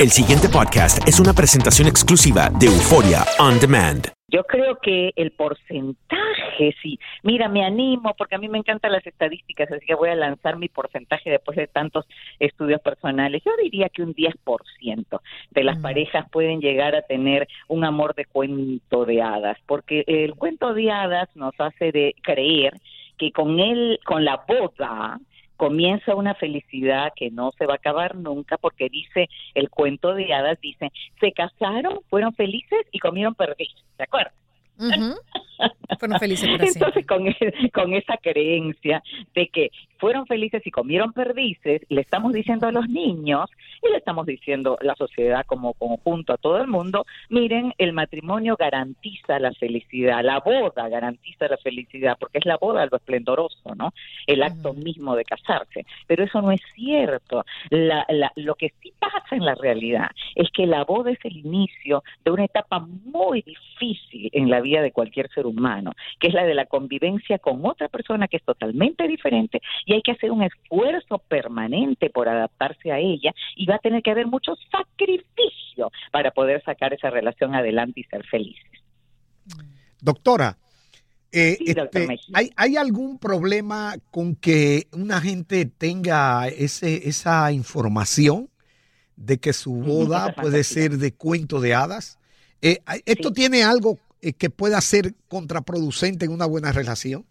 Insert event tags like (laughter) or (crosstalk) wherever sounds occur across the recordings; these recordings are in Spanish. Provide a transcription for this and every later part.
El siguiente podcast es una presentación exclusiva de Euforia On Demand. Yo creo que el porcentaje, sí. Mira, me animo porque a mí me encantan las estadísticas, así que voy a lanzar mi porcentaje después de tantos estudios personales. Yo diría que un 10% de las parejas pueden llegar a tener un amor de cuento de hadas, porque el cuento de hadas nos hace de creer que con él, con la boda, comienza una felicidad que no se va a acabar nunca porque dice el cuento de hadas dice se casaron fueron felices y comieron perdices ¿de acuerdo? (laughs) Fueron felices Entonces, con, e- con esa creencia de que fueron felices y comieron perdices, le estamos diciendo a los niños y le estamos diciendo a la sociedad como conjunto, a todo el mundo, miren, el matrimonio garantiza la felicidad, la boda garantiza la felicidad, porque es la boda lo esplendoroso, ¿no? El acto mismo de casarse. Pero eso no es cierto. La, la, lo que sí pasa en la realidad es que la boda es el inicio de una etapa muy difícil en la vida de cualquier ser humano, que es la de la convivencia con otra persona que es totalmente diferente y hay que hacer un esfuerzo permanente por adaptarse a ella y va a tener que haber mucho sacrificio para poder sacar esa relación adelante y ser felices. Doctora, eh, Sí, este. ¿hay, ¿hay algún problema con que una gente tenga ese, esa información de que su boda esa puede fantasía. ser de cuento de hadas? Eh, ¿Esto tiene algo eh, que pueda ser contraproducente en una buena relación?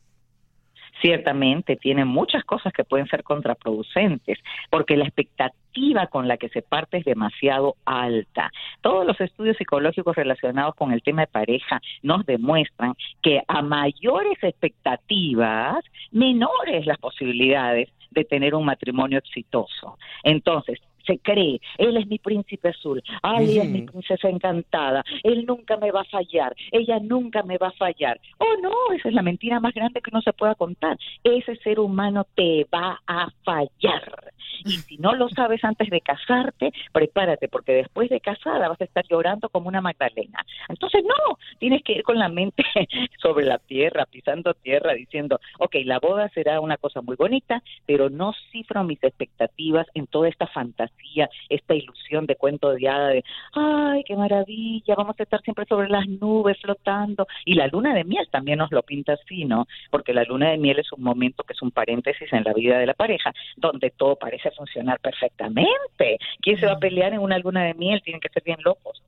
Ciertamente tiene muchas cosas que pueden ser contraproducentes, porque la expectativa con la que se parte es demasiado alta. Todos los estudios psicológicos relacionados con el tema de pareja nos demuestran que a mayores expectativas, menores las posibilidades de tener un matrimonio exitoso. Entonces, se cree, él es mi príncipe azul, ella es mi princesa encantada, él nunca me va a fallar, ella nunca me va a fallar. Oh, no, esa es la mentira más grande que no se pueda contar. Ese ser humano te va a fallar. Y si no lo sabes antes de casarte, prepárate, porque después de casada vas a estar llorando como una Magdalena. Entonces, no, tienes que ir con la mente (laughs) sobre la tierra, pisando tierra, diciendo, ok, la boda será una cosa muy bonita, pero no cifro mis expectativas en toda esta fantasía, esta ilusión de cuento de de, ay, qué maravilla, vamos a estar siempre sobre las nubes flotando. Y la luna de miel también nos lo pinta así, ¿no? Porque la luna de miel es un momento que es un paréntesis en la vida de la pareja, donde todo parece funcionar perfectamente. ¿Quién se va a pelear en una luna de miel? Tienen que ser bien locos.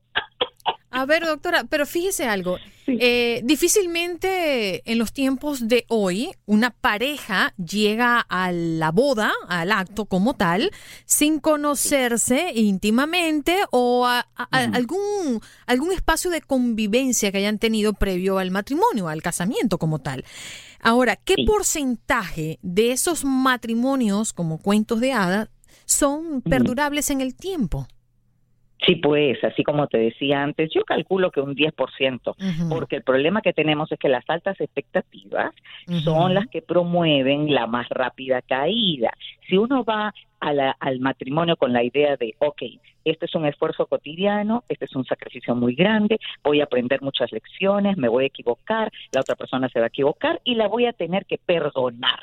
A ver, doctora, pero fíjese algo. Eh, difícilmente en los tiempos de hoy una pareja llega a la boda, al acto como tal, sin conocerse íntimamente o a, a- a algún, algún espacio de convivencia que hayan tenido previo al matrimonio, al casamiento como tal. Ahora, ¿qué porcentaje de esos matrimonios como cuentos de hadas son perdurables en el tiempo? Sí, pues, así como te decía antes, yo calculo que un 10%, porque el problema que tenemos es que las altas expectativas son las que promueven la más rápida caída. Si uno va al matrimonio con la idea de, ok, este es un esfuerzo cotidiano, este es un sacrificio muy grande, voy a aprender muchas lecciones, me voy a equivocar, la otra persona se va a equivocar y la voy a tener que perdonar.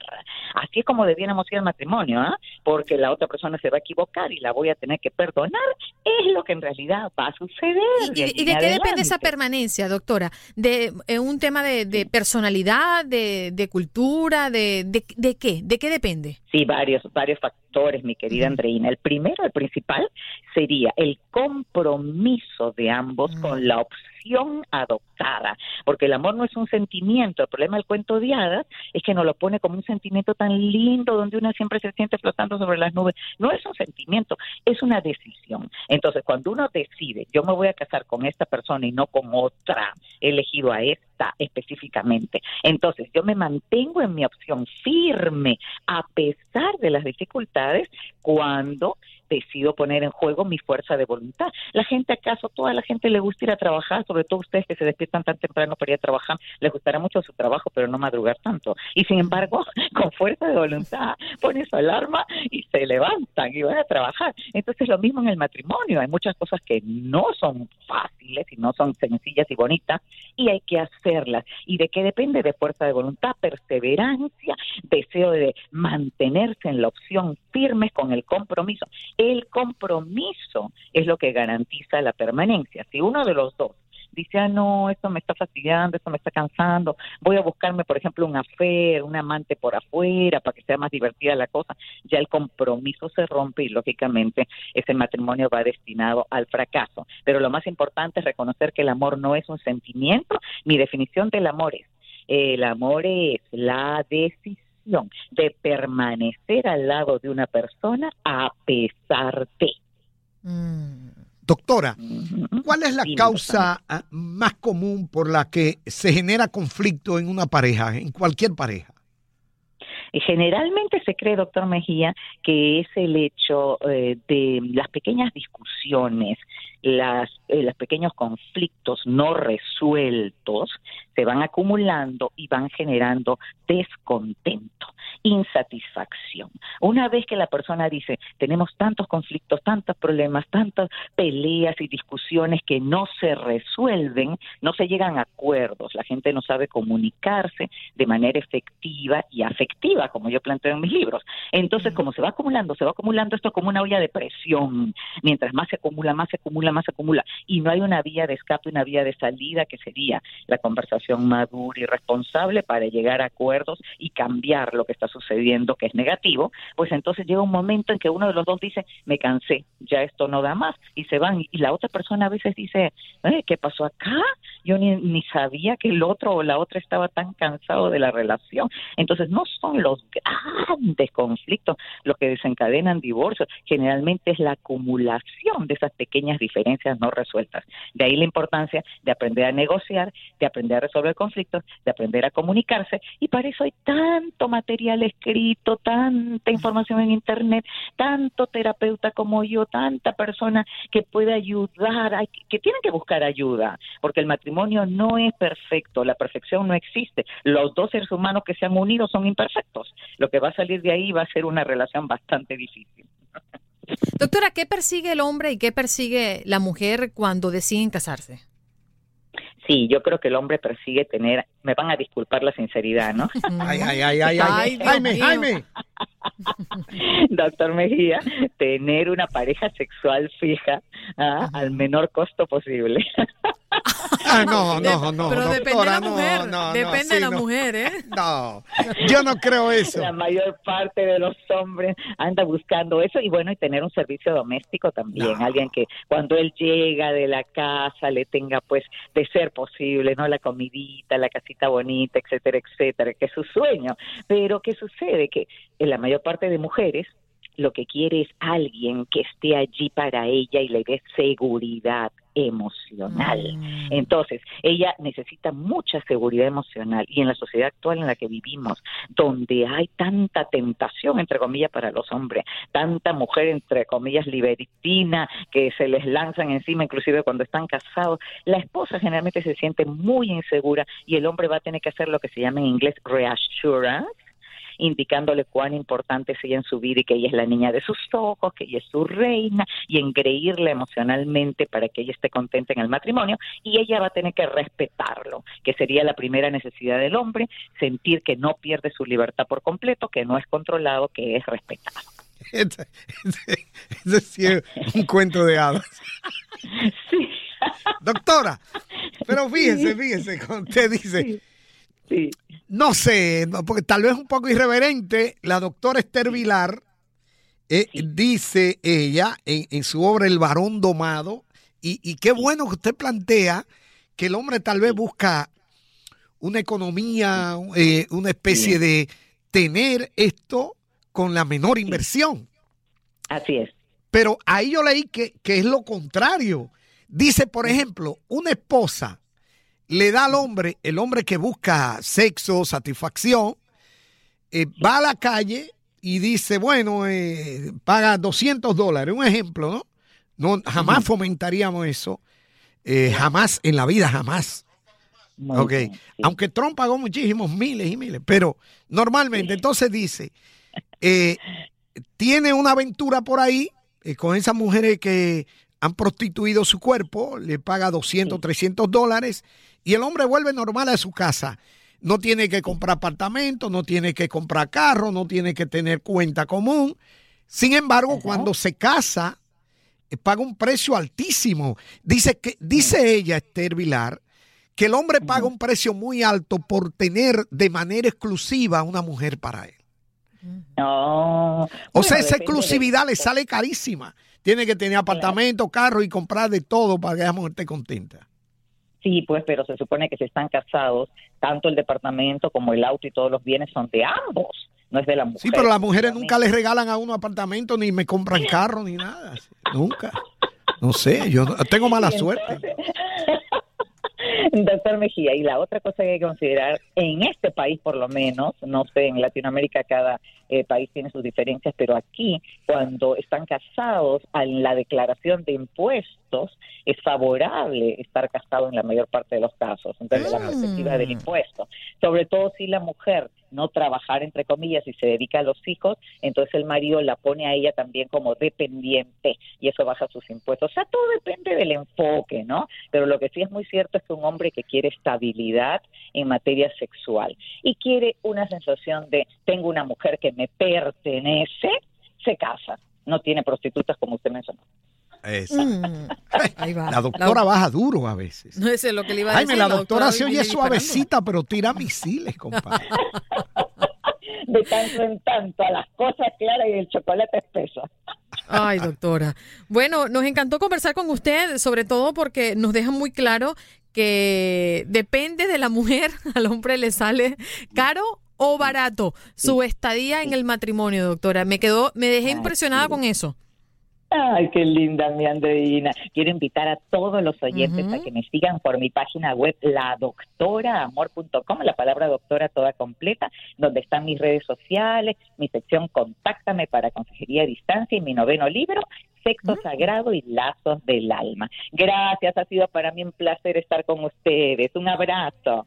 Así es como debiéramos ir al matrimonio, ¿ah? porque la otra persona se va a equivocar y la voy a tener que perdonar, es lo que en realidad va a suceder. ¿Y, de, qué depende esa permanencia, doctora? ¿De eh, un tema de, personalidad, de, cultura, de, de, qué? ¿De qué depende? Sí, varios, varios factores, mi querida Andreina. El primero, el principal, sería el compromiso de ambos con la opción adoptada, porque el amor no es un sentimiento, el problema del cuento de hadas es que nos lo pone como un sentimiento tan lindo donde uno siempre se siente flotando sobre las nubes, no es un sentimiento, es una decisión. Entonces, cuando uno decide, yo me voy a casar con esta persona y no con otra, he elegido a esta específicamente, entonces yo me mantengo en mi opción firme a pesar de las dificultades cuando decido poner en juego mi fuerza de voluntad. La gente, acaso, toda la gente le gusta ir a trabajar, sobre todo ustedes que se despiertan tan temprano para ir a trabajar, les gustará mucho su trabajo, pero no madrugar tanto. Y sin embargo, (laughs) con fuerza de voluntad, ponen su alarma y se levantan y van a trabajar. Entonces, lo mismo en el matrimonio. Hay muchas cosas que no son fáciles y no son sencillas y bonitas y hay que hacerlas. ¿Y de qué depende? De fuerza de voluntad, perseverancia, deseo de mantenerse en la opción firmes con el compromiso. El compromiso es lo que garantiza la permanencia. Si uno de los dos dice, ah, no, esto me está fastidiando, esto me está cansando, voy a buscarme, por ejemplo, un afer, un amante por afuera para que sea más divertida la cosa, ya el compromiso se rompe y lógicamente ese matrimonio va destinado al fracaso. Pero lo más importante es reconocer que el amor no es un sentimiento, mi definición del amor es, el amor es la decisión de permanecer al lado de una persona a pesar de. Mm. Doctora, ¿cuál es la causa ah, más común por la que se genera conflicto en una pareja, en cualquier pareja? Generalmente se cree, doctor Mejía, que es el hecho eh, de las pequeñas discusiones, las, eh, los pequeños conflictos no resueltos se van acumulando y van generando descontento, insatisfacción. Una vez que la persona dice, tenemos tantos conflictos, tantos problemas, tantas peleas y discusiones que no se resuelven, no se llegan a acuerdos, la gente no sabe comunicarse de manera efectiva y afectiva, como yo planteo en mis libros. Entonces, como se va acumulando, se va acumulando esto como una olla de presión. Mientras más se acumula, más se acumula, más acumula. Y no hay una vía de escape, una vía de salida que sería la conversación madura y responsable para llegar a acuerdos y cambiar lo que está sucediendo, que es negativo. Pues entonces llega un momento en que uno de los dos dice, me cansé, ya esto no da más, y se van. Y la otra persona a veces dice, ¿Eh, ¿qué pasó acá? Yo ni, ni sabía que el otro o la otra estaba tan cansado de la relación. Entonces no son los grandes conflictos los que desencadenan divorcios, generalmente es la acumulación de esas pequeñas diferencias no resueltas. De ahí la importancia de aprender a negociar, de aprender a resolver conflictos, de aprender a comunicarse y para eso hay tanto material escrito, tanta información en internet, tanto terapeuta como yo, tanta persona que puede ayudar, que tienen que buscar ayuda, porque el matrimonio no es perfecto, la perfección no existe. Los dos seres humanos que se han unido son imperfectos. Lo que va a salir de ahí va a ser una relación bastante difícil. (laughs) Doctora, ¿qué persigue el hombre y qué persigue la mujer cuando deciden casarse? Sí, yo creo que el hombre persigue tener, me van a disculpar la sinceridad, ¿no? (laughs) ay, ay, ay, ay, ay, Jaime, Jaime. (laughs) Doctor Mejía, tener una pareja sexual fija ¿ah? al menor costo posible. (laughs) Ah, no, no, no. Pero depende de la mujer. depende de la mujer, ¿eh? No, yo no creo eso. La mayor parte de los hombres anda buscando eso y bueno, y tener un servicio doméstico también. Alguien que cuando él llega de la casa le tenga, pues, de ser posible, ¿no? La comidita, la casita bonita, etcétera, etcétera, que es su sueño. Pero, ¿qué sucede? Que en la mayor parte de mujeres lo que quiere es alguien que esté allí para ella y le dé seguridad, emocional. Mm. Entonces, ella necesita mucha seguridad emocional y en la sociedad actual en la que vivimos, donde hay tanta tentación, entre comillas, para los hombres, tanta mujer, entre comillas, libertina, que se les lanzan encima, inclusive cuando están casados, la esposa generalmente se siente muy insegura y el hombre va a tener que hacer lo que se llama en inglés reassurance, indicándole cuán importante es ella en su vida y que ella es la niña de sus ojos, que ella es su reina y engreírla emocionalmente para que ella esté contenta en el matrimonio y ella va a tener que respetarlo, que sería la primera necesidad del hombre, sentir que no pierde su libertad por completo, que no es controlado, que es respetado. (laughs) Ese, sí es un cuento de hadas. (laughs) Sí. Doctora, pero fíjese, fíjese, (laughs) usted dice, Sí. no sé, porque tal vez un poco irreverente, la doctora Esther Vilar eh, dice ella en, en su obra El varón domado, y, y qué bueno que usted plantea que el hombre tal vez busca una economía, eh, una especie de tener esto con la menor inversión. Así es. Pero ahí yo leí que, que es lo contrario. Dice, por ejemplo, una esposa le da al hombre, el hombre que busca sexo, satisfacción, eh, va a la calle y dice, bueno, eh, paga 200 dólares, un ejemplo, ¿no? no jamás fomentaríamos eso, eh, jamás en la vida, jamás. Muy Ok, bien, sí. aunque Trump pagó muchísimos miles y miles, pero normalmente entonces dice, eh, tiene una aventura por ahí con esas mujeres que han prostituido su cuerpo, le paga 200, 300 dólares y el hombre vuelve normal a su casa. No tiene que comprar apartamento, no tiene que comprar carro, no tiene que tener cuenta común. Sin embargo, cuando se casa, eh, paga un precio altísimo. Dice que dice ella Esther Vilar que el hombre paga un precio muy alto por tener de manera exclusiva a una mujer para él. No. O Bueno, sea, esa de- exclusividad le sale carísima. Tiene que tener apartamento, carro y comprar de todo para que la mujer esté contenta. Sí, pues, pero se supone que si están casados, tanto el departamento como el auto y todos los bienes son de ambos, no es de la mujer. Sí, pero las mujeres nunca les regalan a uno apartamento ni me compran carro ni nada. Nunca. No sé, yo tengo (laughs) mala suerte. Entonces- (laughs) Doctor Mejía, y la otra cosa que hay que considerar, en este país por lo menos, no sé, en Latinoamérica cada eh, país tiene sus diferencias, pero aquí cuando están casados, en la declaración de impuestos es favorable estar casado en la mayor parte de los casos, desde la Mm. perspectiva del impuesto. Sobre todo si la mujer no trabajar, entre comillas, y se dedica a los hijos, entonces el marido la pone a ella también como dependiente y eso baja sus impuestos. O sea, todo depende del enfoque, ¿no? Pero lo que sí es muy cierto es que un hombre que quiere estabilidad en materia sexual y quiere una sensación de tengo una mujer que me pertenece, se casa. No tiene prostitutas como usted mencionó. Esa. Mm, (laughs) ahí va. La doctora baja duro a veces. No sé lo que le iba a Jaime, decir. la doctora se oye disparando. suavecita, pero tira misiles, compadre. (laughs) De tanto en tanto, a las cosas claras y el chocolate espeso. Ay, doctora. Bueno, nos encantó conversar con usted, sobre todo porque nos deja muy claro que depende de la mujer, (laughs) al hombre le sale caro o barato su estadía en el matrimonio, doctora. Me quedó, me dejé impresionada con eso. Ay, qué linda mi Andreina. Quiero invitar a todos los oyentes a que me sigan por mi página web, ladoctoraamor.com, la palabra doctora toda completa, donde están mis redes sociales, mi sección Contáctame para consejería a distancia y mi noveno libro, Sexo Sagrado y Lazos del Alma. Gracias, ha sido para mí un placer estar con ustedes. Un abrazo.